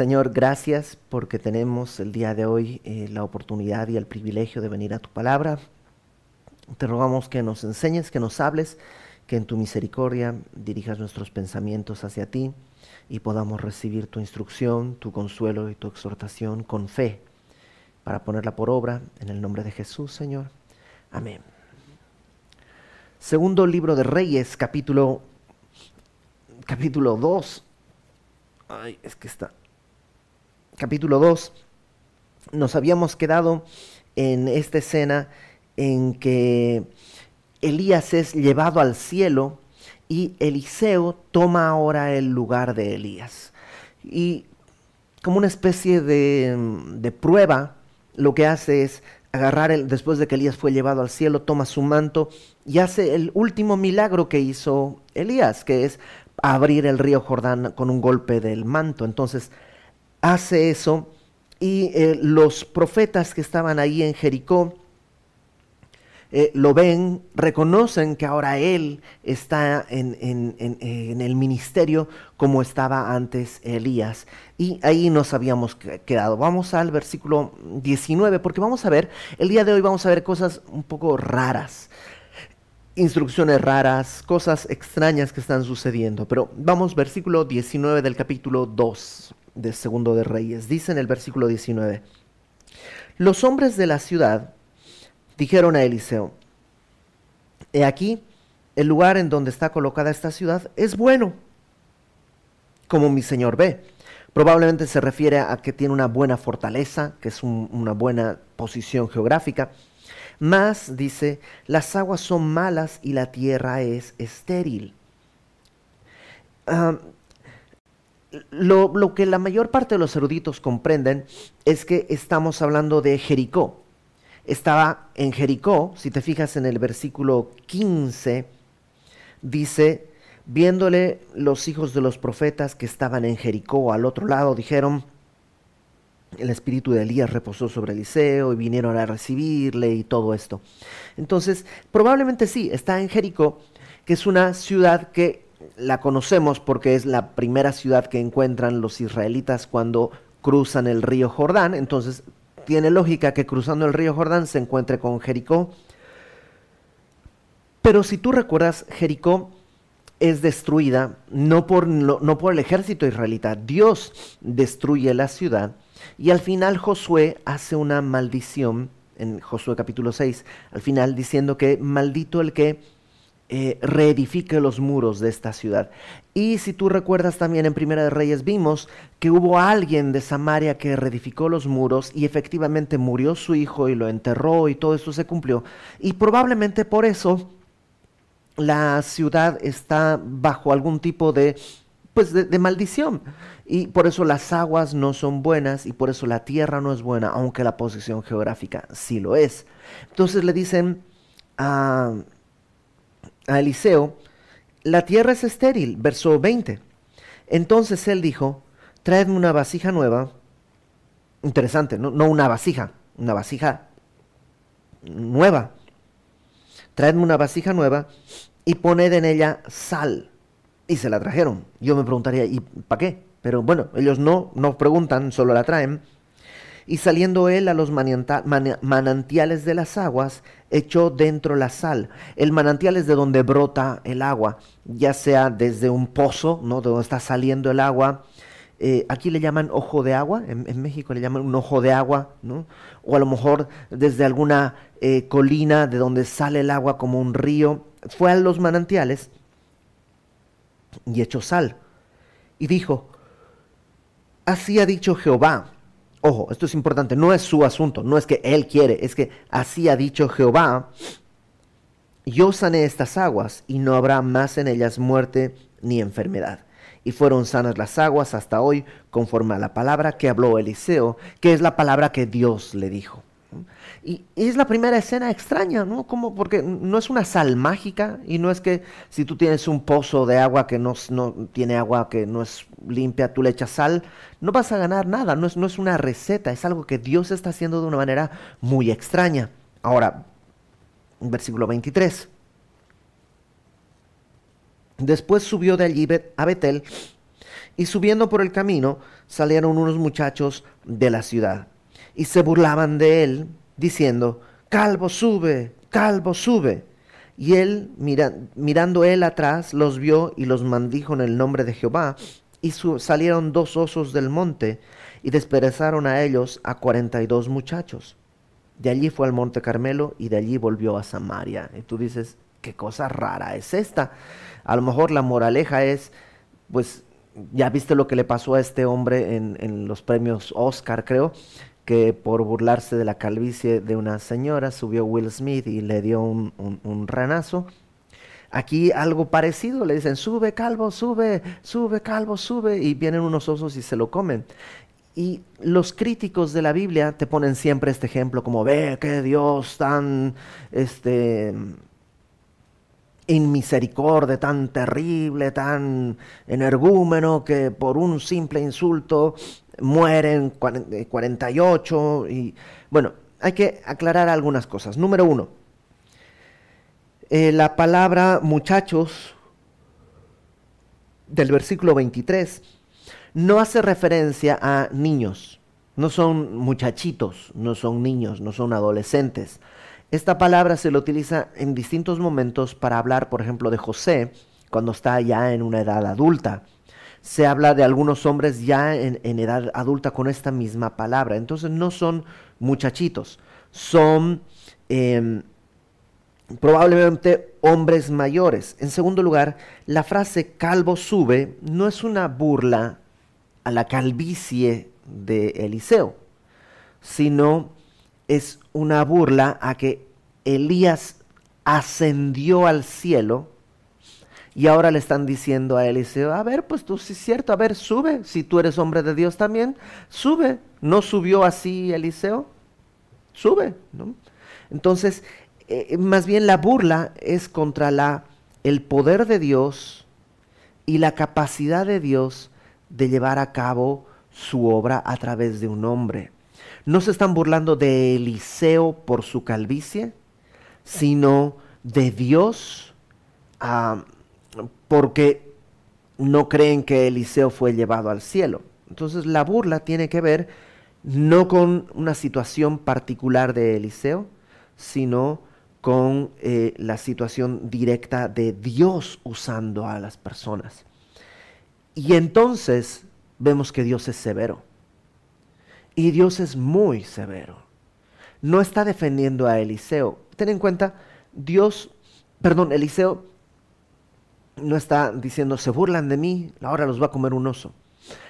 Señor, gracias porque tenemos el día de hoy eh, la oportunidad y el privilegio de venir a tu palabra. Te rogamos que nos enseñes, que nos hables, que en tu misericordia dirijas nuestros pensamientos hacia ti y podamos recibir tu instrucción, tu consuelo y tu exhortación con fe para ponerla por obra en el nombre de Jesús, Señor. Amén. Segundo libro de Reyes, capítulo capítulo 2. Ay, es que está. Capítulo 2. Nos habíamos quedado en esta escena en que Elías es llevado al cielo y Eliseo toma ahora el lugar de Elías. Y como una especie de, de prueba, lo que hace es agarrar, el, después de que Elías fue llevado al cielo, toma su manto y hace el último milagro que hizo Elías, que es abrir el río Jordán con un golpe del manto. Entonces hace eso y eh, los profetas que estaban ahí en Jericó eh, lo ven, reconocen que ahora él está en, en, el ministerio como estaba antes Elías. Y ahí nos habíamos quedado. Vamos al versículo 19, porque vamos a ver, el día de hoy vamos a ver cosas un poco raras instrucciones raras, cosas extrañas que están sucediendo. Pero vamos, versículo 19 del capítulo 2 de Segundo de Reyes. Dice en el versículo 19, los hombres de la ciudad dijeron a Eliseo, he aquí, el lugar en donde está colocada esta ciudad es bueno, como mi señor ve. Probablemente se refiere a que tiene una buena fortaleza, que es una buena posición geográfica más, dice, las aguas son malas y la tierra es estéril. Lo, lo, que la mayor parte de los eruditos comprenden es que estamos hablando de Jericó. Estaba en Jericó, si te fijas en el versículo 15, dice, viéndole los hijos de los profetas que estaban en Jericó al otro lado, dijeron, el espíritu de Elías reposó sobre Eliseo y vinieron a recibirle y todo esto. Entonces, probablemente sí, está en Jericó, que es una ciudad que la conocemos porque es la primera ciudad que encuentran los israelitas cuando cruzan el río Jordán. Entonces, tiene lógica que cruzando el río Jordán se encuentre con Jericó. Pero si tú recuerdas, Jericó es destruida no por, no por el ejército israelita. Dios destruye la ciudad y al final Josué hace una maldición, en Josué capítulo 6, al final diciendo que maldito el que eh, reedifique los muros de esta ciudad. Y si tú recuerdas también en Primera de Reyes vimos que hubo alguien de Samaria que reedificó los muros y efectivamente murió su hijo y lo enterró y todo esto se cumplió. Y probablemente por eso la ciudad está bajo algún tipo de pues de, maldición. Y por eso las aguas no son buenas y por eso la tierra no es buena, aunque la posición geográfica sí lo es. Entonces le dicen a, a Eliseo, la tierra es estéril, verso 20. Entonces él dijo, traedme una vasija nueva. Interesante, no, una vasija, una vasija nueva. Traedme una vasija nueva y poned en ella sal y se la trajeron. Yo me preguntaría, ¿y para qué? Pero bueno, ellos no, no preguntan, solo la traen. Y saliendo él a los manantiales de las aguas, echó dentro la sal. El manantial es de donde brota el agua, ya sea desde un pozo, ¿no? De donde está saliendo el agua. Eh, aquí le llaman ojo de agua, en, México le llaman un ojo de agua, ¿no? O a lo mejor desde alguna eh, colina de donde sale el agua como un río. Fue a los manantiales y echó sal. Y dijo, así ha dicho Jehová. Ojo, esto es importante, no es su asunto, no es que él quiere, es que así ha dicho Jehová. Yo sané estas aguas y no habrá más en ellas muerte ni enfermedad. Y fueron sanas las aguas hasta hoy, conforme a la palabra que habló Eliseo, que es la palabra que Dios le dijo. Y, es la primera escena extraña, ¿no? Como porque no es una sal mágica y no es que si tú tienes un pozo de agua que no, tiene agua que no es limpia, tú le echas sal, no vas a ganar nada, no es, no es una receta, es algo que Dios está haciendo de una manera muy extraña. Ahora, versículo 23. Después subió de allí a Betel Y subiendo por el camino salieron unos muchachos de la ciudad y se burlaban de él, diciendo, Calvo sube, Calvo sube. Y él, mirando él atrás, los vio y los maldijo en el nombre de Jehová. Y salieron dos osos del monte y desperezaron a ellos a cuarenta y dos muchachos. De allí fue al monte Carmelo y de allí volvió a Samaria. Y tú dices, qué cosa rara es esta. A lo mejor la moraleja es, pues ya viste lo que le pasó a este hombre en, los premios Oscar, creo, que por burlarse de la calvicie de una señora subió Will Smith y le dio un, ranazo. Aquí algo parecido, le dicen, sube calvo, sube, sube calvo, sube, y vienen unos osos y se lo comen. Y los críticos de la Biblia te ponen siempre este ejemplo como, ve que Dios tan, este, inmisericordia, tan terrible, tan energúmeno, que por un simple insulto mueren 48. Eh, y bueno, hay que aclarar algunas cosas. Número uno, eh, la palabra muchachos del versículo 23 no hace referencia a niños. No son muchachitos, no son niños, no son adolescentes. Esta palabra se la utiliza en distintos momentos para hablar, por ejemplo, de José, cuando está ya en una edad adulta. Se habla de algunos hombres ya en, edad adulta con esta misma palabra. Entonces no son muchachitos, son em, probablemente hombres mayores. En segundo lugar, la frase calvo sube no es una burla a la calvicie de Eliseo, sino es una burla a que Elías ascendió al cielo y ahora le están diciendo a Eliseo, a ver, pues tú sí es cierto, a ver, sube, si tú eres hombre de Dios también, sube. ¿No subió así Eliseo? Sube, ¿no? Entonces, eh, más bien la burla es contra la, el poder de Dios y la capacidad de Dios de llevar a cabo su obra a través de un hombre no se están burlando de Eliseo por su calvicie, sino de Dios porque no creen que Eliseo fue llevado al cielo. Entonces la burla tiene que ver no con una situación particular de Eliseo, sino con eh, la situación directa de Dios usando a las personas. Y entonces vemos que Dios es severo. Y Dios es muy severo. No está defendiendo a Eliseo. Ten en cuenta, Dios, perdón, Eliseo no está diciendo, se burlan de mí, ahora los va a comer un oso.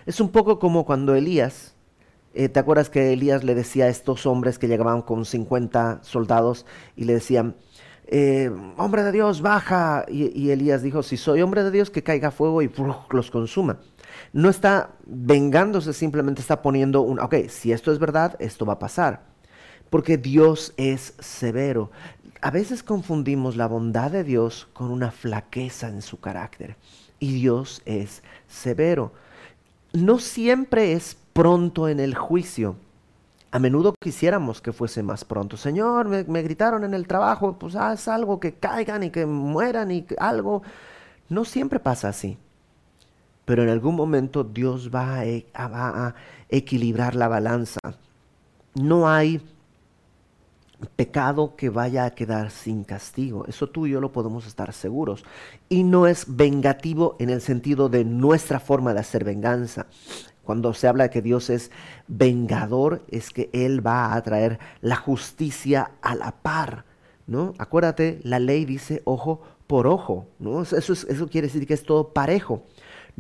Es un poco como cuando Elías, eh, ¿te acuerdas que Elías le decía a estos hombres que llegaban con 50 soldados y le decían, eh, hombre de Dios, baja? Y, Elías dijo, si soy hombre de Dios, que caiga fuego y los consuma no está vengándose, simplemente está poniendo un, ok, si esto es verdad, esto va a pasar. Porque Dios es severo. A veces confundimos la bondad de Dios con una flaqueza en su carácter. Y Dios es severo. No siempre es pronto en el juicio. A menudo quisiéramos que fuese más pronto. Señor, me, gritaron en el trabajo, pues haz algo, que caigan y que mueran y algo. No siempre pasa así pero en algún momento Dios va a, equilibrar la balanza. No hay pecado que vaya a quedar sin castigo. Eso tú y yo lo podemos estar seguros. Y no es vengativo en el sentido de nuestra forma de hacer venganza. Cuando se habla de que Dios es vengador, es que Él va a traer la justicia a la par. ¿no? Acuérdate, la ley dice ojo por ojo. ¿no? Eso, eso quiere decir que es todo parejo.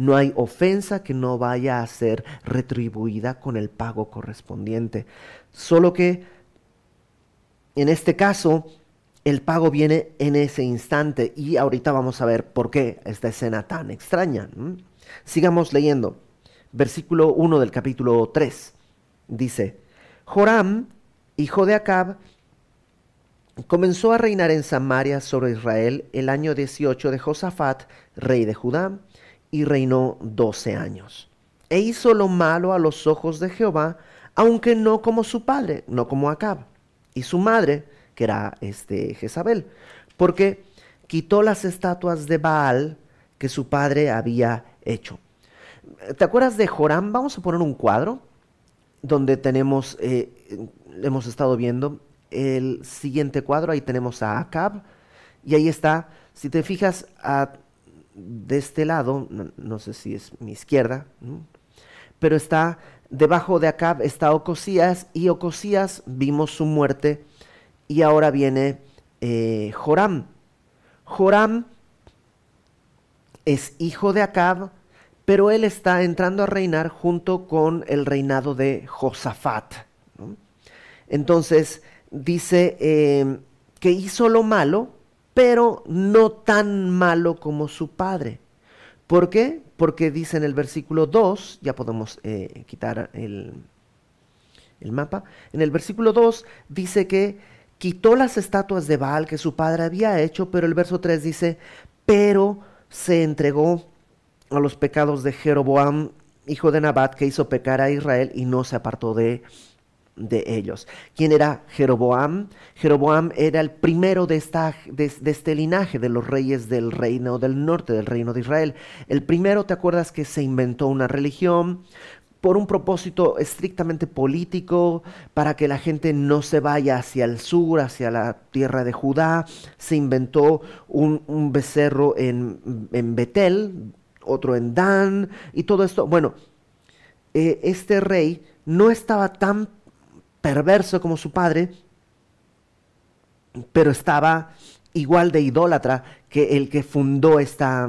No hay ofensa que no vaya a ser retribuida con el pago correspondiente. Solo que en este caso el pago viene en ese instante y ahorita vamos a ver por qué esta escena tan extraña. Sigamos leyendo. Versículo 1 del capítulo 3 dice, Joram, hijo de Acab, comenzó a reinar en Samaria sobre Israel el año 18 de Josafat, rey de Judá y reinó doce años. E hizo lo malo a los ojos de Jehová, aunque no como su padre, no como Acab, y su madre, que era este Jezabel, porque quitó las estatuas de Baal que su padre había hecho. ¿Te acuerdas de Joram? Vamos a poner un cuadro donde tenemos, eh, hemos estado viendo el siguiente cuadro, ahí tenemos a Acab, y ahí está, si te fijas de este lado, no, sé si es mi izquierda, pero está debajo de Acab está Ocosías, y Ocosías vimos su muerte, y ahora viene eh, Joram. Joram es hijo de Acab, pero él está entrando a reinar junto con el reinado de Josafat. Entonces dice eh, que hizo lo malo, pero no tan malo como su padre. ¿Por qué? Porque dice en el versículo 2, ya podemos eh, quitar el, el mapa, en el versículo 2 dice que quitó las estatuas de Baal que su padre había hecho, pero el verso 3 dice, pero se entregó a los pecados de Jeroboam, hijo de Nabat, que hizo pecar a Israel y no se apartó de, de ellos. ¿Quién era Jeroboam? Jeroboam era el primero de, esta, de, este linaje de los reyes del reino del norte, del reino de Israel. El primero, ¿te acuerdas que se inventó una religión? por un propósito estrictamente político, para que la gente no se vaya hacia el sur, hacia la tierra de Judá, se inventó un, becerro en, en Betel, otro en Dan y todo esto. Bueno, eh, este rey no estaba tan perverso como su padre, pero estaba igual de idólatra que el que fundó esta,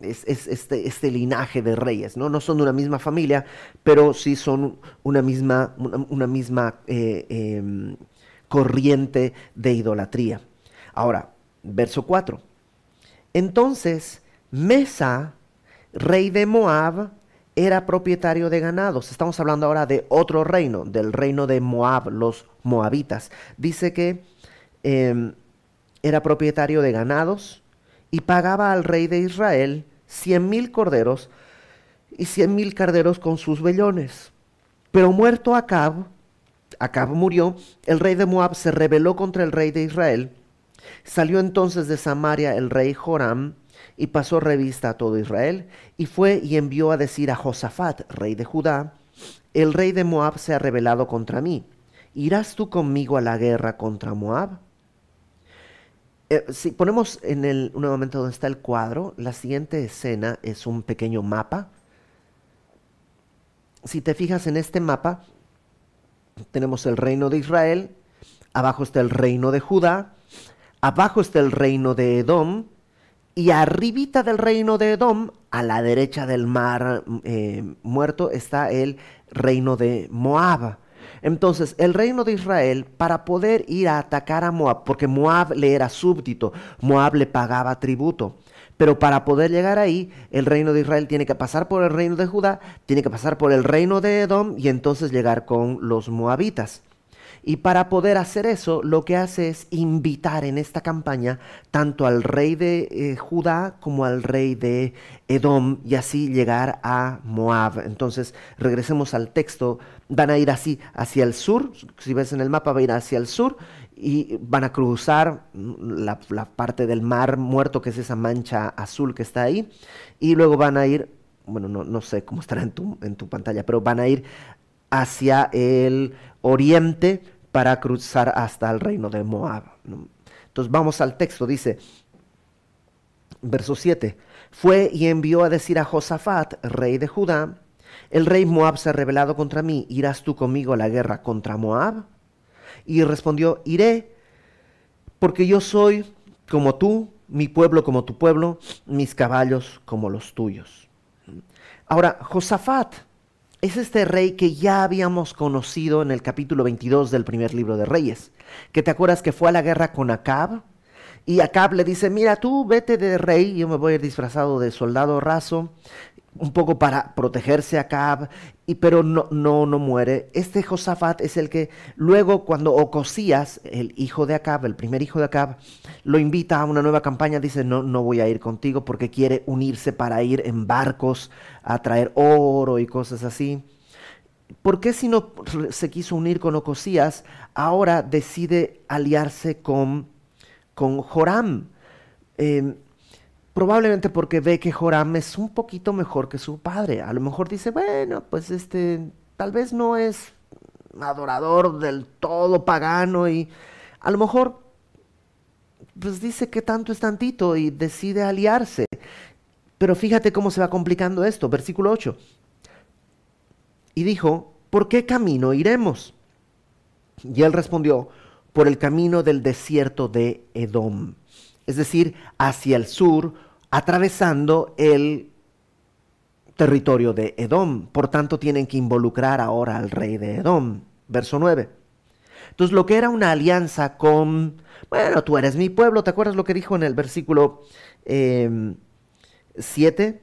este, este, linaje de reyes. ¿no? no son de una misma familia, pero sí son una misma, una, misma eh, em, corriente de idolatría. Ahora, verso 4. Entonces, Mesa rey de Moab, era propietario de ganados. Estamos hablando ahora de otro reino, del reino de Moab, los moabitas. Dice que em, era propietario de ganados y pagaba al rey de Israel cien mil corderos y cien mil carderos con sus vellones. Pero muerto Acab, Acab murió, el rey de Moab se rebeló contra el rey de Israel. Salió entonces de Samaria el rey Joram, y pasó revista a todo Israel, y fue y envió a decir a Josafat, rey de Judá, el rey de Moab se ha rebelado contra mí. ¿Irás tú conmigo a la guerra contra Moab? Eh, si ponemos en el un momento donde está el cuadro, la siguiente escena es un pequeño mapa. Si te fijas en este mapa, tenemos el reino de Israel, abajo está el reino de Judá, abajo está el reino de Edom, y arribita del reino de Edom, a la derecha del mar eh, muerto, está el reino de Moab. Entonces, el reino de Israel, para poder ir a atacar a Moab, porque Moab le era súbdito, Moab le pagaba tributo. Pero para poder llegar ahí, el reino de Israel tiene que pasar por el reino de Judá, tiene que pasar por el reino de Edom y entonces llegar con los moabitas. Y para poder hacer eso, lo que hace es invitar en esta campaña tanto al rey de eh, Judá como al rey de Edom y así llegar a Moab. Entonces, regresemos al texto. Van a ir así hacia el sur, si ves en el mapa, va a ir hacia el sur y van a cruzar la, parte del mar muerto, que es esa mancha azul que está ahí, y luego van a ir, bueno, no, no sé cómo estará en tu, en tu pantalla, pero van a ir hacia el oriente para cruzar hasta el reino de Moab. Entonces vamos al texto, dice, verso 7, fue y envió a decir a Josafat, rey de Judá, el rey Moab se ha rebelado contra mí, ¿irás tú conmigo a la guerra contra Moab? Y respondió, iré, porque yo soy como tú, mi pueblo como tu pueblo, mis caballos como los tuyos. Ahora, Josafat es este rey que ya habíamos conocido en el capítulo 22 del primer libro de Reyes, que te acuerdas que fue a la guerra con Acab, y Acab le dice, mira, tú vete de rey, yo me voy a ir disfrazado de soldado raso, un poco para protegerse a Acab, y, pero no, no, no muere. Este Josafat es el que luego cuando Ocosías, el hijo de Acab, el primer hijo de Acab, lo invita a una nueva campaña, dice, no, no voy a ir contigo porque quiere unirse para ir en barcos a traer oro y cosas así. ¿Por qué si no se quiso unir con Ocosías, ahora decide aliarse con, con Joram? Em, Probablemente porque ve que Joram es un poquito mejor que su padre. A lo mejor dice, bueno, pues este, tal vez no es adorador del todo pagano y a lo mejor pues dice que tanto es tantito y decide aliarse. Pero fíjate cómo se va complicando esto. Versículo 8. Y dijo, ¿por qué camino iremos? Y él respondió, por el camino del desierto de Edom. Es decir, hacia el sur, atravesando el territorio de Edom. Por tanto, tienen que involucrar ahora al rey de Edom. Verso 9. Entonces, lo que era una alianza con, bueno, tú eres mi pueblo, ¿te acuerdas lo que dijo en el versículo 7? Em,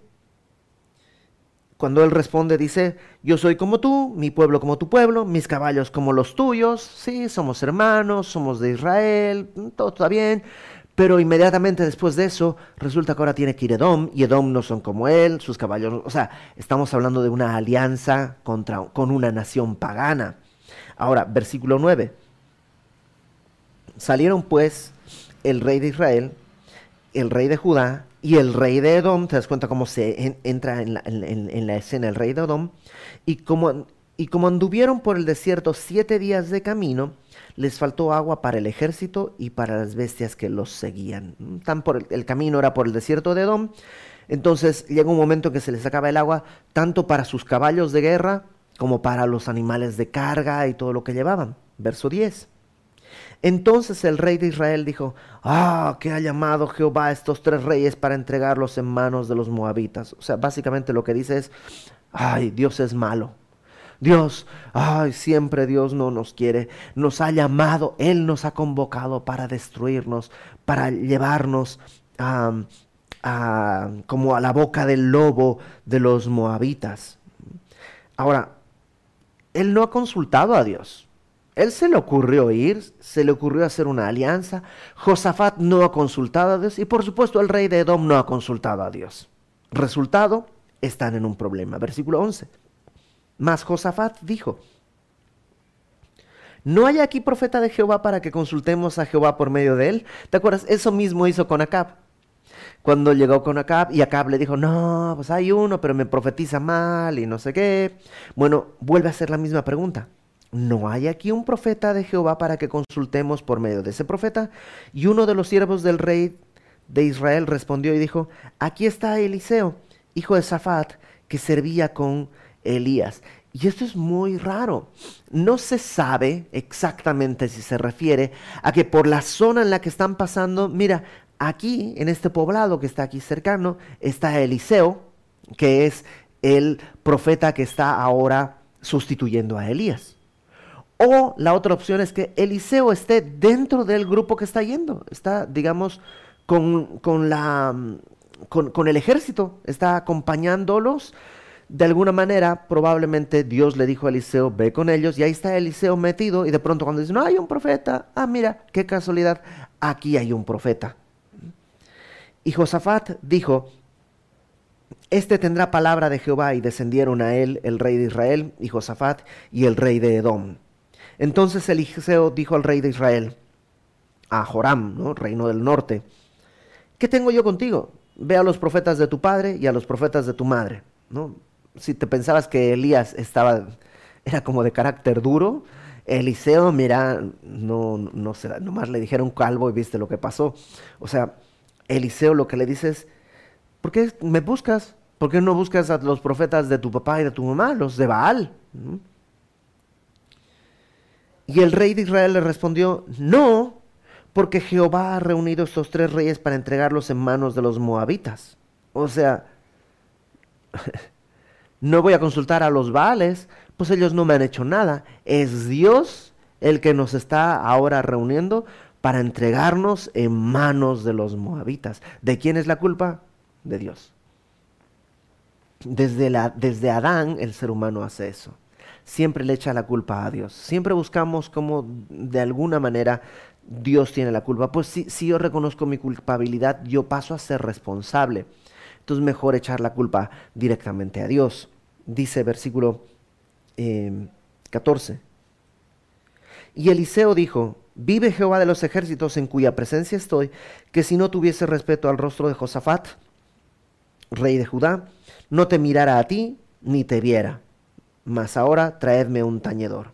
Cuando él responde, dice, yo soy como tú, mi pueblo como tu pueblo, mis caballos como los tuyos, sí, somos hermanos, somos de Israel, todo está bien, pero inmediatamente después de eso, resulta que ahora tiene que ir Edom, y Edom no son como él, sus caballos, o sea, estamos hablando de una alianza contra, con una nación pagana. Ahora, versículo 9. Salieron pues el rey de Israel, el rey de Judá y el rey de Edom, te das cuenta cómo se entra en la, escena el rey de Edom, y como, y como anduvieron por el desierto siete días de camino, les faltó agua para el ejército y para las bestias que los seguían. Tan por el, camino era por el desierto de Edom. Entonces llega un momento en que se les acaba el agua, tanto para sus caballos de guerra como para los animales de carga y todo lo que llevaban. Verso 10. Entonces el rey de Israel dijo, ah, que ha llamado Jehová a estos tres reyes para entregarlos en manos de los moabitas. O sea, básicamente lo que dice es, ay, Dios es malo. Dios, ay, siempre Dios no nos quiere, nos ha llamado, Él nos ha convocado para destruirnos, para llevarnos a, como a la boca del lobo de los moabitas. Ahora, Él no ha consultado a Dios. Él se le ocurrió ir, se le ocurrió hacer una alianza. Josafat no ha consultado a Dios y por supuesto el rey de Edom no ha consultado a Dios. Resultado, están en un problema. Versículo 11. Mas Josafat dijo, ¿no hay aquí profeta de Jehová para que consultemos a Jehová por medio de él? ¿Te acuerdas? Eso mismo hizo con Acab. Cuando llegó con Acab y Acab le dijo, no, pues hay uno, pero me profetiza mal y no sé qué. Bueno, vuelve a hacer la misma pregunta. ¿No hay aquí un profeta de Jehová para que consultemos por medio de ese profeta? Y uno de los siervos del rey de Israel respondió y dijo, aquí está Eliseo, hijo de Safat, que servía con Elías. Y esto es muy raro. No se sabe exactamente si se refiere a que por la zona en la que están pasando, mira, aquí, en este poblado que está aquí cercano, está Eliseo, que es el profeta que está ahora sustituyendo a Elías. O la otra opción es que Eliseo esté dentro del grupo que está yendo, está, digamos, con, con la, con, con el ejército, está acompañándolos de alguna manera, probablemente Dios le dijo a Eliseo, ve con ellos, y ahí está Eliseo metido, y de pronto cuando dice, no hay un profeta, ah, mira, qué casualidad, aquí hay un profeta. Y Josafat dijo, este tendrá palabra de Jehová, y descendieron a él el rey de Israel, y Josafat, y el rey de Edom. Entonces Eliseo dijo al rey de Israel, a Joram, ¿no? reino del norte, ¿qué tengo yo contigo? Ve a los profetas de tu padre y a los profetas de tu madre. ¿no? Si te pensabas que Elías estaba, era como de carácter duro, Eliseo, mira, no, no sé, nomás le dijeron calvo y viste lo que pasó. O sea, Eliseo lo que le dice es, ¿por qué me buscas? ¿Por qué no buscas a los profetas de tu papá y de tu mamá, los de Baal? Y el rey de Israel le respondió, no, porque Jehová ha reunido estos tres reyes para entregarlos en manos de los moabitas. O sea, no voy a consultar a los Baales, pues ellos no me han hecho nada. Es Dios el que nos está ahora reuniendo para entregarnos en manos de los moabitas. ¿De quién es la culpa? De Dios. Desde, la, desde Adán el ser humano hace eso. Siempre le echa la culpa a Dios. Siempre buscamos como de alguna manera Dios tiene la culpa. Pues si, si yo reconozco mi culpabilidad, yo paso a ser responsable. Entonces mejor echar la culpa directamente a Dios. Dice versículo 14. Em, Y Eliseo dijo, vive Jehová de los ejércitos en cuya presencia estoy, que si no tuviese respeto al rostro de Josafat, rey de Judá, no te mirara a ti ni te viera, mas ahora traedme un tañedor.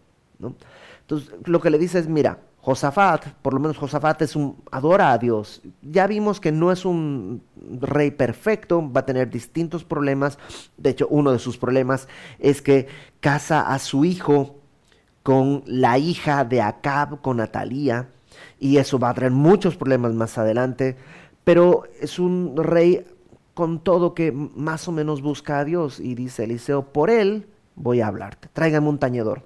Entonces lo que le dice es, mira, Josafat, por lo menos Josafat es un, adora a Dios. Ya vimos que no es un rey perfecto, va a tener distintos problemas. De hecho, uno de sus problemas es que casa a su hijo con la hija de Acab, con Atalía, y eso va a traer muchos problemas más adelante. Pero es un rey con todo que más o menos busca a Dios. Y dice Eliseo, por él voy a hablarte. Tráigame un tañedor.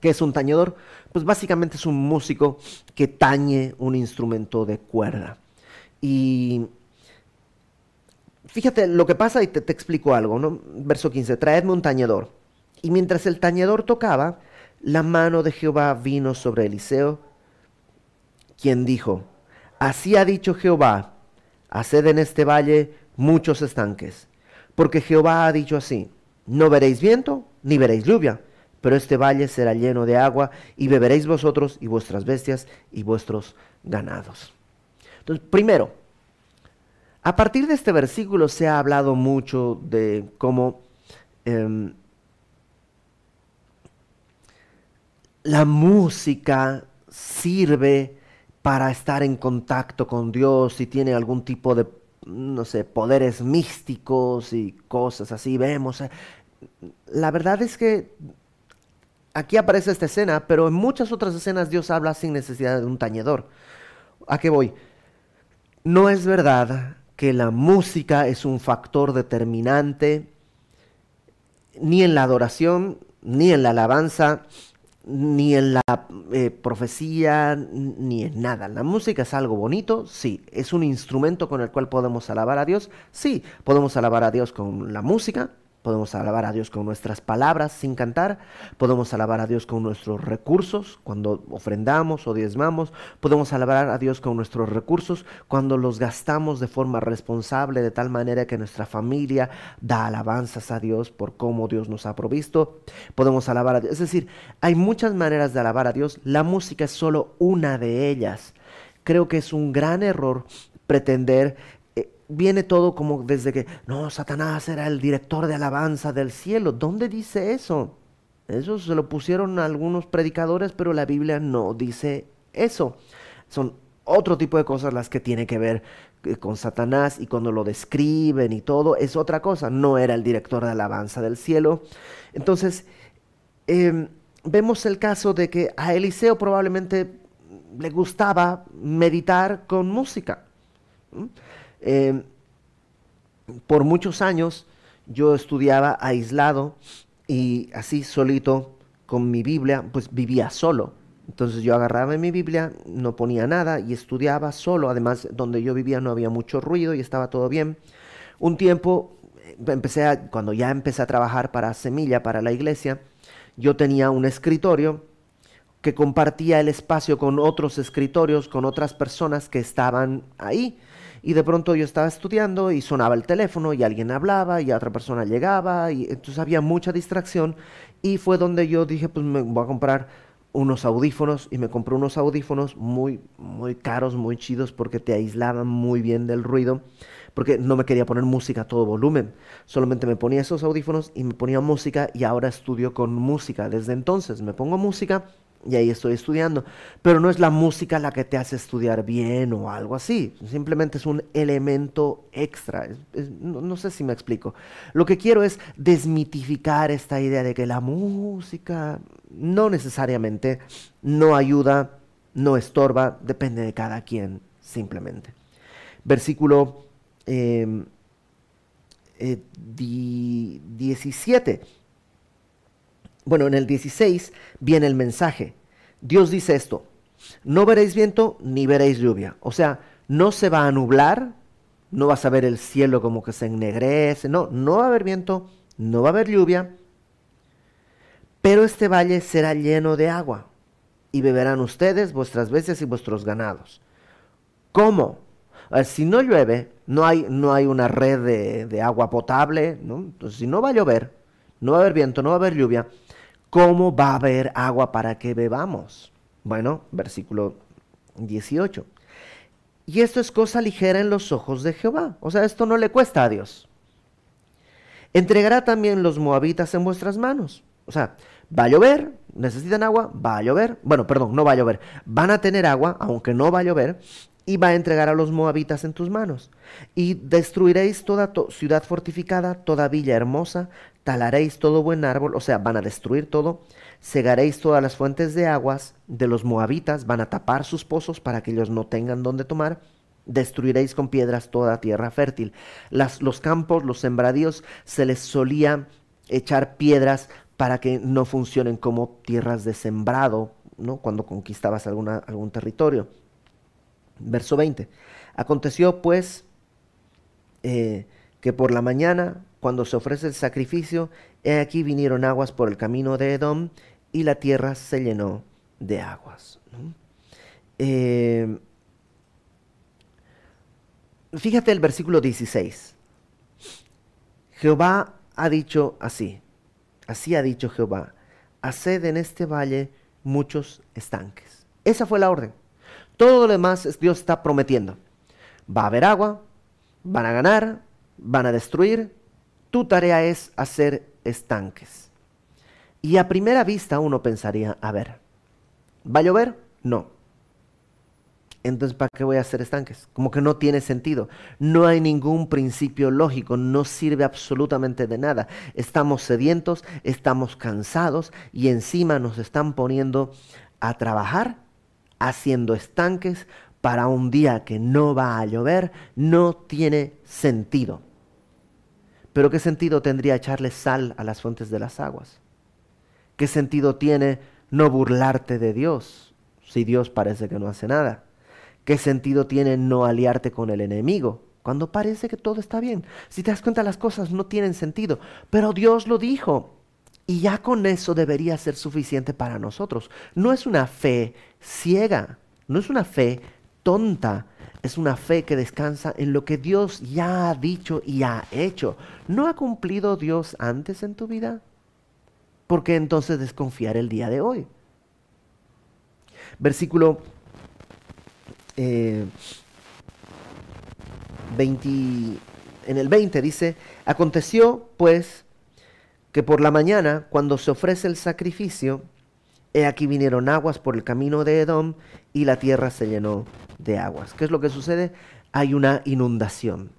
¿Qué es un tañedor? Pues básicamente es un músico que tañe un instrumento de cuerda. Y fíjate lo que pasa y te, explico algo, ¿no? Verso 15, traedme un tañedor. Y mientras el tañedor tocaba, la mano de Jehová vino sobre Eliseo, quien dijo, así ha dicho Jehová, haced en este valle muchos estanques, porque Jehová ha dicho así, no veréis viento ni veréis lluvia pero este valle será lleno de agua y beberéis vosotros y vuestras bestias y vuestros ganados. Entonces, primero, a partir de este versículo se ha hablado mucho de cómo em, la música sirve para estar en contacto con Dios y tiene algún tipo de, no sé, poderes místicos y cosas así. Vemos, eh, la verdad es que aquí aparece esta escena, pero en muchas otras escenas Dios habla sin necesidad de un tañedor. ¿A qué voy? No es verdad que la música es un factor determinante ni en la adoración, ni en la alabanza, ni en la eh, profecía, ni en nada. La música es algo bonito, sí. Es un instrumento con el cual podemos alabar a Dios, sí. Podemos alabar a Dios con la música, Podemos alabar a Dios con nuestras palabras sin cantar, podemos alabar a Dios con nuestros recursos cuando ofrendamos o diezmamos, podemos alabar a Dios con nuestros recursos cuando los gastamos de forma responsable, de tal manera que nuestra familia da alabanzas a Dios por cómo Dios nos ha provisto, podemos alabar a Dios. Es decir, hay muchas maneras de alabar a Dios, la música es solo una de ellas. Creo que es un gran error pretender viene todo como desde que, no, Satanás era el director de alabanza del cielo. ¿Dónde dice eso? Eso se lo pusieron algunos predicadores, pero la Biblia no dice eso. Son otro tipo de cosas las que tiene que ver eh, con Satanás y cuando lo describen y todo, es otra cosa. No era el director de alabanza del cielo. Entonces, em, vemos el caso de que a Eliseo probablemente le gustaba meditar con música. Em, por muchos años yo estudiaba aislado y así solito con mi Biblia, pues vivía solo. Entonces yo agarraba mi Biblia, no ponía nada y estudiaba solo. Además, donde yo vivía no había mucho ruido y estaba todo bien. Un tiempo, eh, empecé a, cuando ya empecé a trabajar para Semilla, para la iglesia, yo tenía un escritorio que compartía el espacio con otros escritorios, con otras personas que estaban ahí y de pronto yo estaba estudiando y sonaba el teléfono y alguien hablaba y otra persona llegaba y entonces había mucha distracción y fue donde yo dije pues me voy a comprar unos audífonos y me compré unos audífonos muy muy caros, muy chidos porque te aislaban muy bien del ruido porque no me quería poner música a todo volumen. Solamente me ponía esos audífonos y me ponía música y ahora estudio con música. Desde entonces me pongo música y ahí estoy estudiando. Pero no es la música la que te hace estudiar bien o algo así. Simplemente es un elemento extra. no, sé si me explico. Lo que quiero es desmitificar esta idea de que la música no necesariamente no ayuda, no estorba, depende de cada quien, simplemente. Versículo 17 em, eh, bueno, en el 16 viene el mensaje. Dios dice esto, no veréis viento ni veréis lluvia. O sea, no se va a nublar, no vas a ver el cielo como que se ennegrece, no, no va a haber viento, no va a haber lluvia, pero este valle será lleno de agua y beberán ustedes, vuestras bestias y vuestros ganados. ¿Cómo? si no llueve, no hay, no hay una red de, agua potable. Entonces, si no va a llover, no va a haber viento, no va a haber lluvia, ¿cómo va a haber agua para que bebamos? Bueno, versículo 18. Y esto es cosa ligera en los ojos de Jehová. O sea, esto no le cuesta a Dios. Entregará también los moabitas en vuestras manos. O sea, va a llover, necesitan agua, va a llover. Bueno, perdón, no va a llover. Van a tener agua, aunque no va a llover, y va a entregar a los moabitas en tus manos. Y destruiréis toda ciudad fortificada, toda villa hermosa, talaréis todo buen árbol, o sea, van a destruir todo, cegaréis todas las fuentes de aguas de los moabitas, van a tapar sus pozos para que ellos no tengan donde tomar, destruiréis con piedras toda tierra fértil. Las, los campos, los sembradíos, se les solía echar piedras para que no funcionen como tierras de sembrado, ¿no? cuando conquistabas alguna, algún territorio. Verso 20. Aconteció pues eh, que por la mañana, cuando se ofrece el sacrificio, he aquí vinieron aguas por el camino de Edom y la tierra se llenó de aguas. Eh, fíjate el versículo 16. Jehová ha dicho así, así ha dicho Jehová, haced en este valle muchos estanques. Esa fue la orden. Todo lo demás Dios está prometiendo. Va a haber agua, van a ganar, van a destruir. Tu tarea es hacer estanques. Y a primera vista uno pensaría, a ver, ¿va a llover? No. Entonces, ¿para qué voy a hacer estanques? Como que no tiene sentido. No hay ningún principio lógico, no sirve absolutamente de nada. Estamos sedientos, estamos cansados y encima nos están poniendo a trabajar haciendo estanques para un día que no va a llover. No tiene sentido. Pero ¿qué sentido tendría echarle sal a las fuentes de las aguas? ¿Qué sentido tiene no burlarte de Dios si Dios parece que no hace nada? ¿Qué sentido tiene no aliarte con el enemigo cuando parece que todo está bien? Si te das cuenta las cosas no tienen sentido, pero Dios lo dijo y ya con eso debería ser suficiente para nosotros. No es una fe ciega, no es una fe tonta, es una fe que descansa en lo que Dios ya ha dicho y ha hecho. ¿No ha cumplido Dios antes en tu vida? ¿por qué entonces desconfiar el día de hoy? Versículo 20, eh, en el 20 dice, aconteció pues que por la mañana, cuando se ofrece el sacrificio, he aquí vinieron aguas por el camino de Edom y la tierra se llenó de aguas. ¿Qué es lo que sucede? Hay una inundación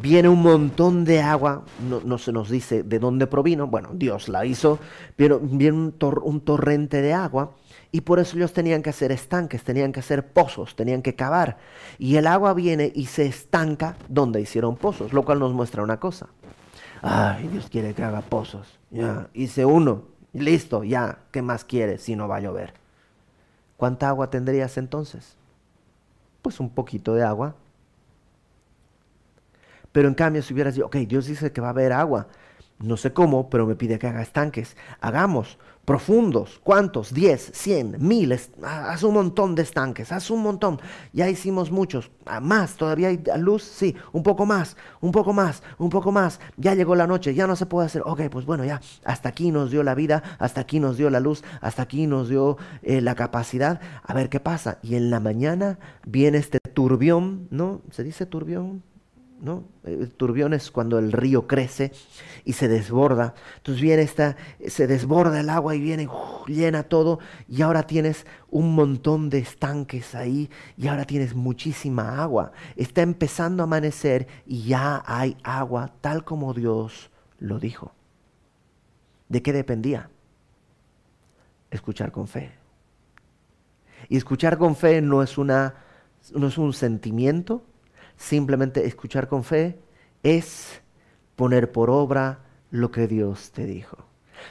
viene un montón de agua, no, se nos dice de dónde provino, bueno, Dios la hizo, pero viene un, un, torrente de agua y por eso ellos tenían que hacer estanques, tenían que hacer pozos, tenían que cavar. Y el agua viene y se estanca donde hicieron pozos, lo cual nos muestra una cosa. Ay, Dios quiere que haga pozos. Ya, hice uno, listo, ya, ¿qué más quiere si no va a llover? ¿Cuánta agua tendrías entonces? Pues un poquito de agua pero en cambio, si hubieras dicho, ok, Dios dice que va a haber agua, no sé cómo, pero me pide que haga estanques. Hagamos profundos. ¿Cuántos? ¿Diez? ¿Cien? ¿Miles? Haz un montón de estanques. Haz un montón. Ya hicimos muchos. Ah, ¿Más? ¿Todavía hay luz? Sí. Un poco más. Un poco más. Un poco más. Ya llegó la noche. Ya no se puede hacer. Ok, pues bueno, ya. Hasta aquí nos dio la vida. Hasta aquí nos dio la luz. Hasta aquí nos dio eh, la capacidad. A ver qué pasa. Y en la mañana viene este turbión, ¿no? ¿Se dice turbión? ¿no? El turbión es cuando el río crece y se desborda. Entonces viene esta, se desborda el agua y viene, llena todo y ahora tienes un montón de estanques ahí y ahora tienes muchísima agua. Está empezando a amanecer y ya hay agua tal como Dios lo dijo. ¿De qué dependía? Escuchar con fe. Y escuchar con fe no es una no es un sentimiento, Simplemente escuchar con fe es poner por obra lo que Dios te dijo.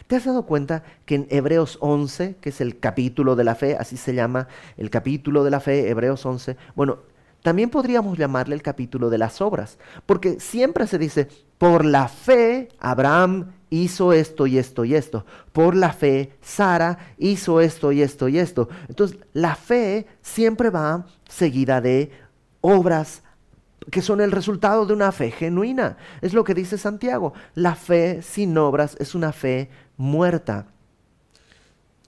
¿Te has dado cuenta que en Hebreos 11, que es el capítulo de la fe, así se llama el capítulo de la fe, Hebreos 11, bueno, también podríamos llamarle el capítulo de las obras, porque siempre se dice, por la fe Abraham hizo esto y esto y esto, por la fe Sara hizo esto y esto y esto. Entonces, la fe siempre va seguida de obras que son el resultado de una fe genuina. Es lo que dice Santiago. La fe sin obras es una fe muerta.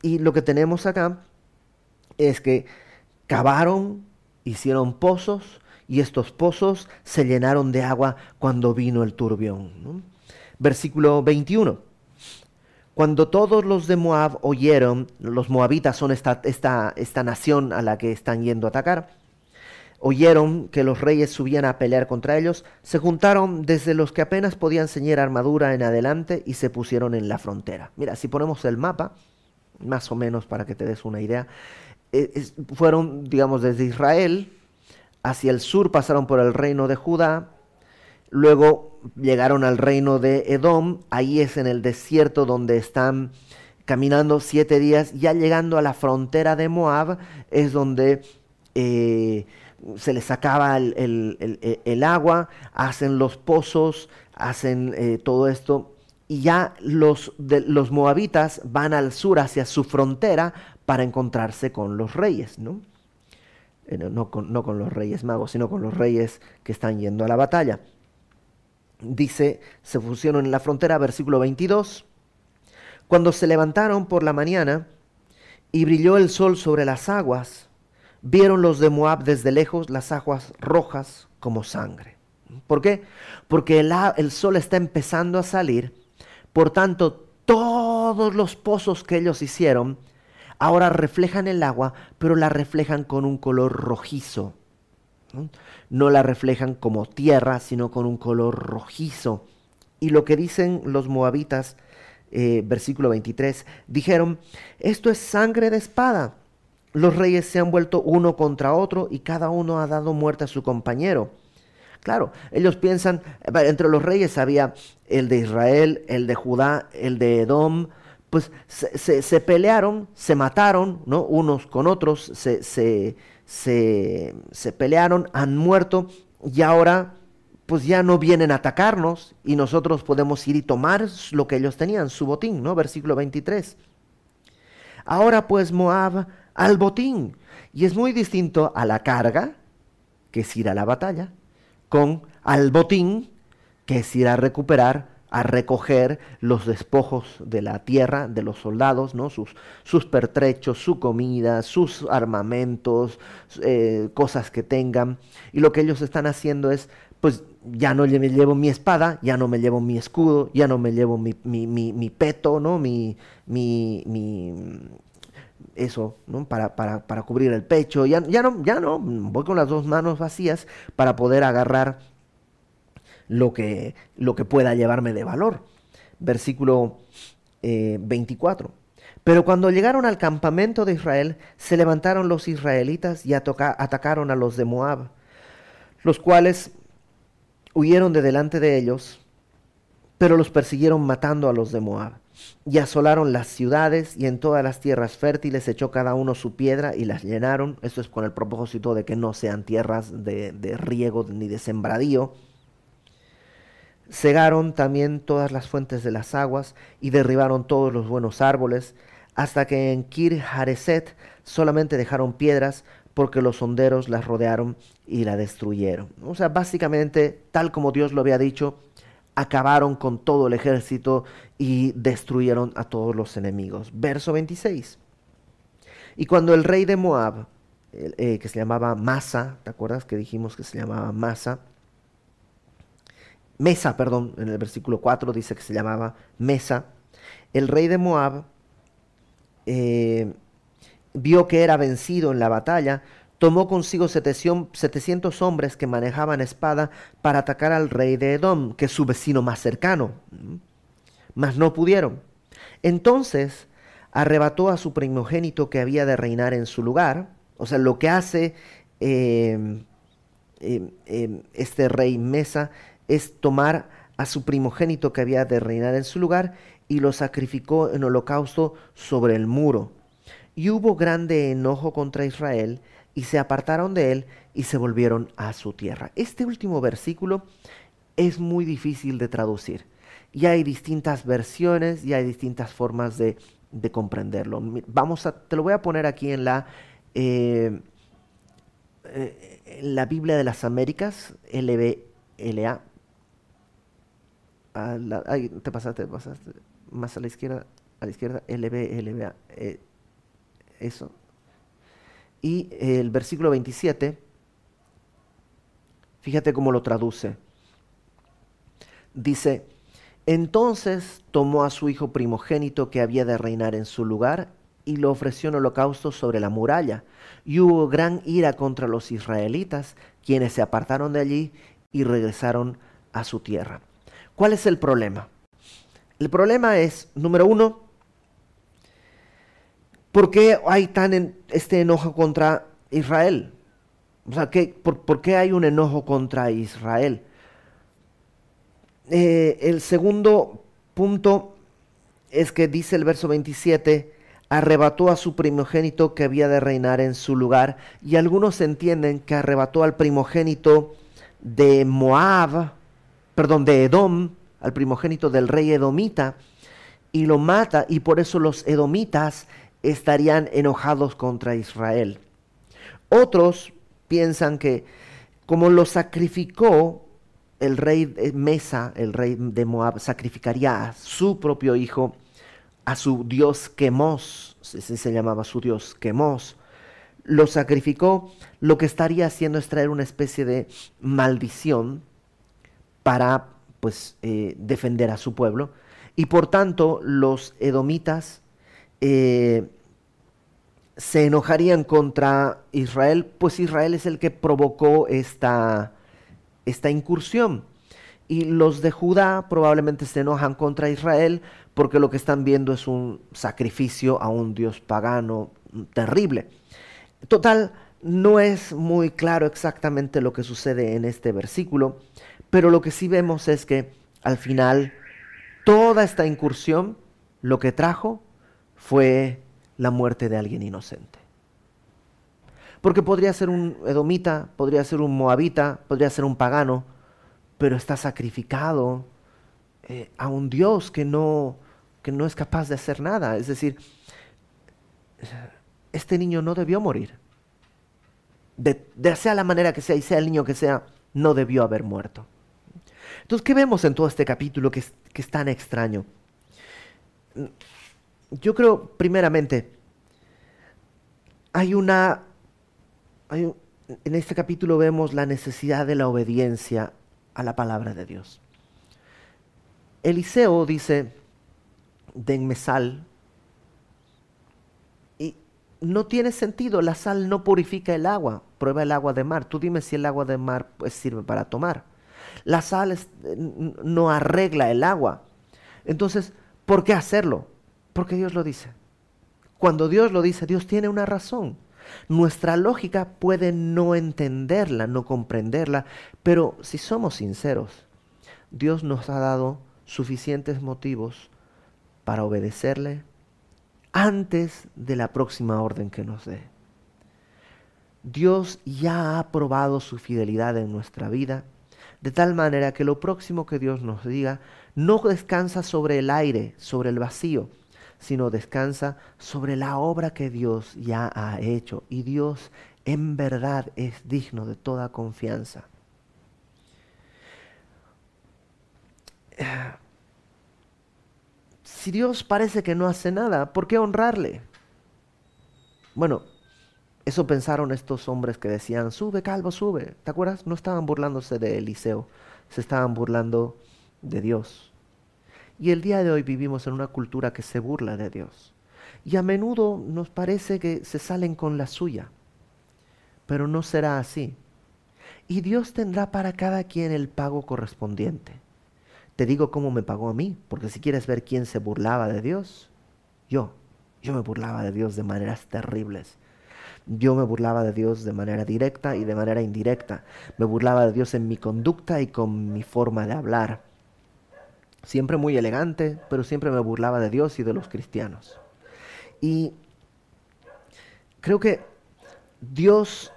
Y lo que tenemos acá es que cavaron, hicieron pozos y estos pozos se llenaron de agua cuando vino el turbión. Versículo 21. Cuando todos los de Moab oyeron, los moabitas son esta, esta, esta nación a la que están yendo a atacar, oyeron que los reyes subían a pelear contra ellos, se juntaron desde los que apenas podían ceñir armadura en adelante y se pusieron en la frontera. Mira, si ponemos el mapa, más o menos para que te des una idea, eh, fueron, digamos, desde Israel hacia el sur, pasaron por el reino de Judá, luego llegaron al reino de Edom, ahí es en el desierto donde están caminando siete días, ya llegando a la frontera de Moab, es donde... Eh, se les acaba el, agua, hacen los pozos, hacen eh, todo esto, y ya los, los moabitas van al sur hacia su frontera para encontrarse con los reyes, ¿no? Eh, no, con, no con los reyes magos, sino con los reyes que están yendo a la batalla. Dice, se pusieron en la frontera, versículo 22, cuando se levantaron por la mañana y brilló el sol sobre las aguas, vieron los de Moab desde lejos las aguas rojas como sangre. ¿Por qué? Porque el, sol está empezando a salir, por tanto todos los pozos que ellos hicieron ahora reflejan el agua, pero la reflejan con un color rojizo. ¿no? la reflejan como tierra, sino con un color rojizo. Y lo que dicen los moabitas, eh, versículo 23, dijeron, esto es sangre de espada los reyes se han vuelto uno contra otro y cada uno ha dado muerte a su compañero. Claro, ellos piensan, entre los reyes había el de Israel, el de Judá, el de Edom, pues se, pelearon, se mataron, ¿no? Unos con otros, se, se, pelearon, han muerto y ahora pues ya no vienen a atacarnos y nosotros podemos ir y tomar lo que ellos tenían, su botín, ¿no? Versículo 23. Ahora pues Moab al botín. Y es muy distinto a la carga, que es ir a la batalla, con al botín, que es ir a recuperar, a recoger los despojos de la tierra, de los soldados, ¿no? sus, sus pertrechos, su comida, sus armamentos, eh, cosas que tengan. Y lo que ellos están haciendo es, pues ya no me llevo mi espada, ya no me llevo mi escudo, ya no me llevo mi, mi, mi, peto, ¿no? mi, mi, eso, ¿no? Para, para, para cubrir el pecho. Ya, ya, no, ya no, voy con las dos manos vacías para poder agarrar lo que, lo que pueda llevarme de valor. Versículo 24. Eh, Pero cuando llegaron al campamento de Israel, se levantaron los israelitas y atacaron a los de Moab, los cuales huyeron de delante de ellos, pero los persiguieron matando a los de Moab y asolaron las ciudades y en todas las tierras fértiles echó cada uno su piedra y las llenaron. Esto es con el propósito de que no sean tierras de, de riego ni de sembradío. Cegaron también todas las fuentes de las aguas y derribaron todos los buenos árboles, hasta que en Kir Hareset solamente dejaron piedras porque los honderos las rodearon y la destruyeron. O sea, básicamente, tal como Dios lo había dicho, acabaron con todo el ejército y destruyeron a todos los enemigos. Verso 26. Y cuando el rey de Moab, eh, que se llamaba Masa, ¿te acuerdas que dijimos que se llamaba Masa? Mesa, perdón, en el versículo 4 dice que se llamaba Mesa. El rey de Moab eh, vio que era vencido en la batalla, tomó consigo 700 hombres que manejaban espada para atacar al rey de Edom, que es su vecino más cercano. Mas no pudieron. Entonces arrebató a su primogénito que había de reinar en su lugar. O sea, lo que hace em, em, em, este rey Mesa es tomar a su primogénito que había de reinar en su lugar y lo sacrificó en holocausto sobre el muro. Y hubo grande enojo contra Israel y se apartaron de él y se volvieron a su tierra. Este último versículo es muy difícil de traducir. Y hay distintas versiones y hay distintas formas de, comprenderlo. Vamos a, te lo voy a poner aquí en la, eh, eh, la Biblia de las Américas, LBLA. te pasaste, te pasaste más a la izquierda, a la izquierda, LB, LBA. Eh, eso. Y el versículo 27, fíjate cómo lo traduce. Dice, entonces tomó a su hijo primogénito que había de reinar en su lugar y lo ofreció en holocausto sobre la muralla. Y hubo gran ira contra los israelitas, quienes se apartaron de allí y regresaron a su tierra. ¿Cuál es el problema? El problema es, número uno, ¿por qué hay tan este enojo contra Israel? O sea, por, qué hay un enojo contra Israel? Eh, el segundo punto es que dice el verso 27, arrebató a su primogénito que había de reinar en su lugar, y algunos entienden que arrebató al primogénito de Moab, perdón, de Edom, al primogénito del rey edomita, y lo mata, y por eso los edomitas estarían enojados contra Israel. Otros piensan que como lo sacrificó el rey Mesa, el rey de Moab, sacrificaría a su propio hijo, a su dios Quemos, ese se llamaba su dios Quemos, lo sacrificó, lo que estaría haciendo es traer una especie de maldición para pues eh, defender a su pueblo. Y por tanto los edomitas eh, se enojarían contra Israel, pues Israel es el que provocó esta, esta incursión. Y los de Judá probablemente se enojan contra Israel porque lo que están viendo es un sacrificio a un dios pagano terrible. Total, no es muy claro exactamente lo que sucede en este versículo, pero lo que sí vemos es que al final toda esta incursión lo que trajo fue la muerte de alguien inocente. Porque podría ser un edomita, podría ser un moabita, podría ser un pagano, pero está sacrificado eh, a un Dios que no, que no es capaz de hacer nada. Es decir, este niño no debió morir. De, sea la manera que sea y sea el niño que sea, no debió haber muerto. Entonces, ¿qué vemos en todo este capítulo que es, que es tan extraño? Yo creo, primeramente, hay una... Hay en este capítulo vemos la necesidad de la obediencia a la palabra de Dios. Eliseo dice, denme sal, no tiene sentido, la sal no purifica el agua, prueba el agua de mar, tú dime si el agua de mar pues, sirve para tomar. La sal no arregla el agua. Entonces, ¿por qué hacerlo? Porque Dios lo dice. Cuando Dios lo dice, Dios tiene una razón. Nuestra lógica puede no entenderla, no comprenderla, pero si somos sinceros, Dios nos ha dado suficientes motivos para obedecerle, antes de la próxima orden que nos dé. Dios ya ha probado su fidelidad en nuestra vida, de tal manera que lo próximo que Dios nos diga no descansa sobre el aire, sobre el vacío, sino descansa sobre la obra que Dios ya ha hecho. Y Dios en verdad es digno de toda confianza. Si Dios parece que no hace nada, ¿por qué honrarle? Bueno, eso pensaron estos hombres que decían, sube, calvo, sube. ¿Te acuerdas? No estaban burlándose de Eliseo, se estaban burlando de Dios. Y el día de hoy vivimos en una cultura que se burla de Dios. Y a menudo nos parece que se salen con la suya. Pero no será así. Y Dios tendrá para cada quien el pago correspondiente. Te digo cómo me pagó a mí, porque si quieres ver quién se burlaba de Dios, yo, yo me burlaba de Dios de maneras terribles. Yo me burlaba de Dios de manera directa y de manera indirecta. Me burlaba de Dios en mi conducta y con mi forma de hablar. Siempre muy elegante, pero siempre me burlaba de Dios y de los cristianos. Y creo que Dios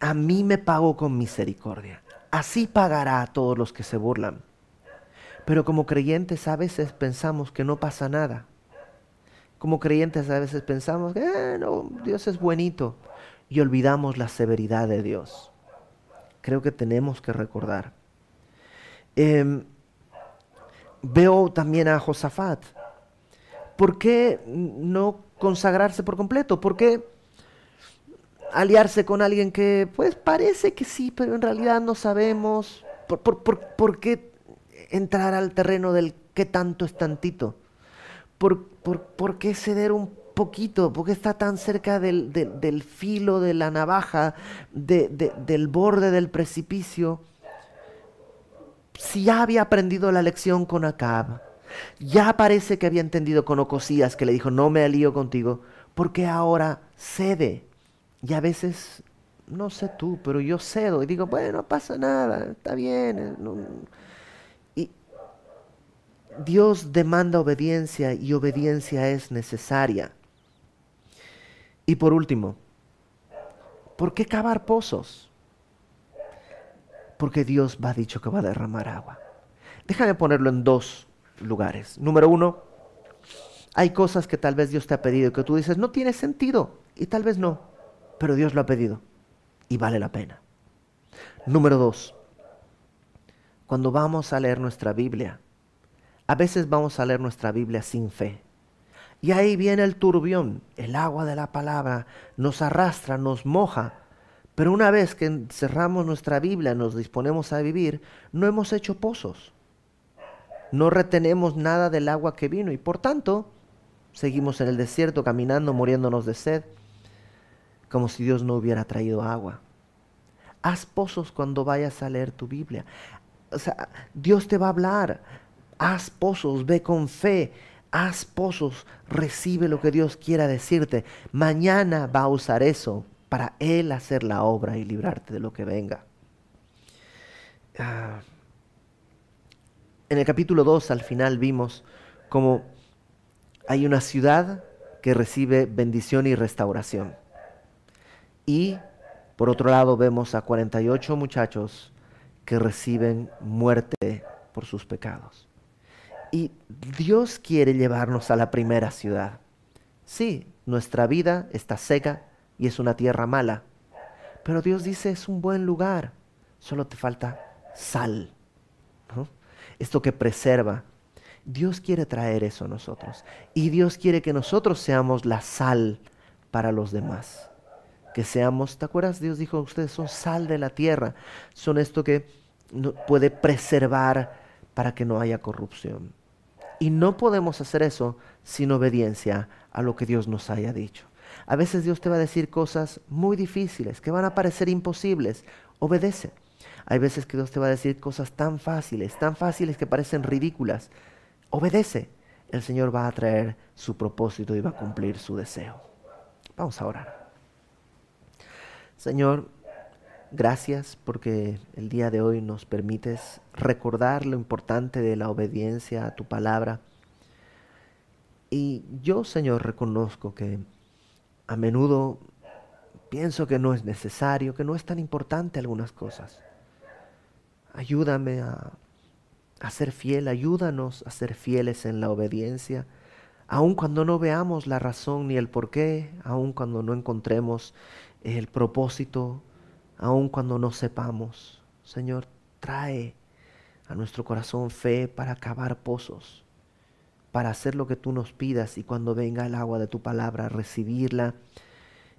a mí me pagó con misericordia. Así pagará a todos los que se burlan. Pero como creyentes a veces pensamos que no pasa nada. Como creyentes a veces pensamos que eh, no, Dios es buenito y olvidamos la severidad de Dios. Creo que tenemos que recordar. Em, veo también a Josafat. ¿Por qué no consagrarse por completo? ¿Por qué aliarse con alguien que pues parece que sí, pero en realidad no sabemos? ¿Por, qué entrar al terreno del qué tanto es tantito? ¿Por, por qué ceder un poquito, porque está tan cerca del, del, filo de la navaja, del borde del precipicio. Si ya había aprendido la lección con Acab, ya parece que había entendido con Ocosías, que le dijo, no me alío contigo, porque ahora cede. Y a veces, no sé tú, pero yo cedo y digo, bueno, no pasa nada, está bien. Eh, y Dios demanda obediencia y obediencia es necesaria. Y por último, ¿por qué cavar pozos? Porque Dios va dicho que va a derramar agua. Déjame ponerlo en dos lugares. Número uno, hay cosas que tal vez Dios te ha pedido y que tú dices, no tiene sentido. Y tal vez no, pero Dios lo ha pedido y vale la pena. Número dos, cuando vamos a leer nuestra Biblia, a veces vamos a leer nuestra Biblia sin fe. Y ahí viene el turbión, el agua de la palabra nos arrastra, nos moja. Pero una vez que cerramos nuestra Biblia, nos disponemos a vivir, no hemos hecho pozos. No retenemos nada del agua que vino y por tanto seguimos en el desierto caminando, muriéndonos de sed, como si Dios no hubiera traído agua. Haz pozos cuando vayas a leer tu Biblia. O sea, Dios te va a hablar. Haz pozos, ve con fe haz pozos, recibe lo que Dios quiera decirte. Mañana va a usar eso para Él hacer la obra y librarte de lo que venga. Ah, en el capítulo 2 al final vimos como hay una ciudad que recibe bendición y restauración. Y por otro lado vemos a 48 muchachos que reciben muerte por sus pecados. Y Dios quiere llevarnos a la primera ciudad. Sí, nuestra vida está seca y es una tierra mala, pero Dios dice es un buen lugar, solo te falta sal. Esto que preserva. Dios quiere traer eso a nosotros. Y Dios quiere que nosotros seamos la sal para los demás. Que seamos, ¿te acuerdas? Dios dijo, ustedes son sal de la tierra. Son esto que puede preservar para que no haya corrupción. Y no podemos hacer eso sin obediencia a lo que Dios nos haya dicho. A veces Dios te va a decir cosas muy difíciles, que van a parecer imposibles. Obedece. Hay veces que Dios te va a decir cosas tan fáciles, tan fáciles que parecen ridículas. Obedece. El Señor va a traer su propósito y va a cumplir su deseo. Vamos a orar. Señor, Gracias porque el día de hoy nos permites recordar lo importante de la obediencia a tu palabra. Y yo, Señor, reconozco que a menudo pienso que no es necesario, que no es tan importante algunas cosas. Ayúdame a, ser fiel, ayúdanos a ser fieles en la obediencia, aun cuando no veamos la razón ni el porqué, aun cuando no encontremos el propósito aun cuando no sepamos. Señor, trae a nuestro corazón fe para cavar pozos, para hacer lo que tú nos pidas y cuando venga el agua de tu palabra, recibirla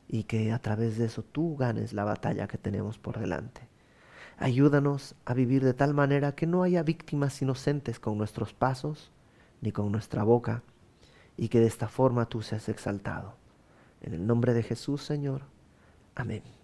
y que a través de eso tú ganes la batalla que tenemos por delante. Ayúdanos a vivir de tal manera que no haya víctimas inocentes con nuestros pasos ni con nuestra boca y que de esta forma tú seas exaltado. En el nombre de Jesús, Señor. Amén.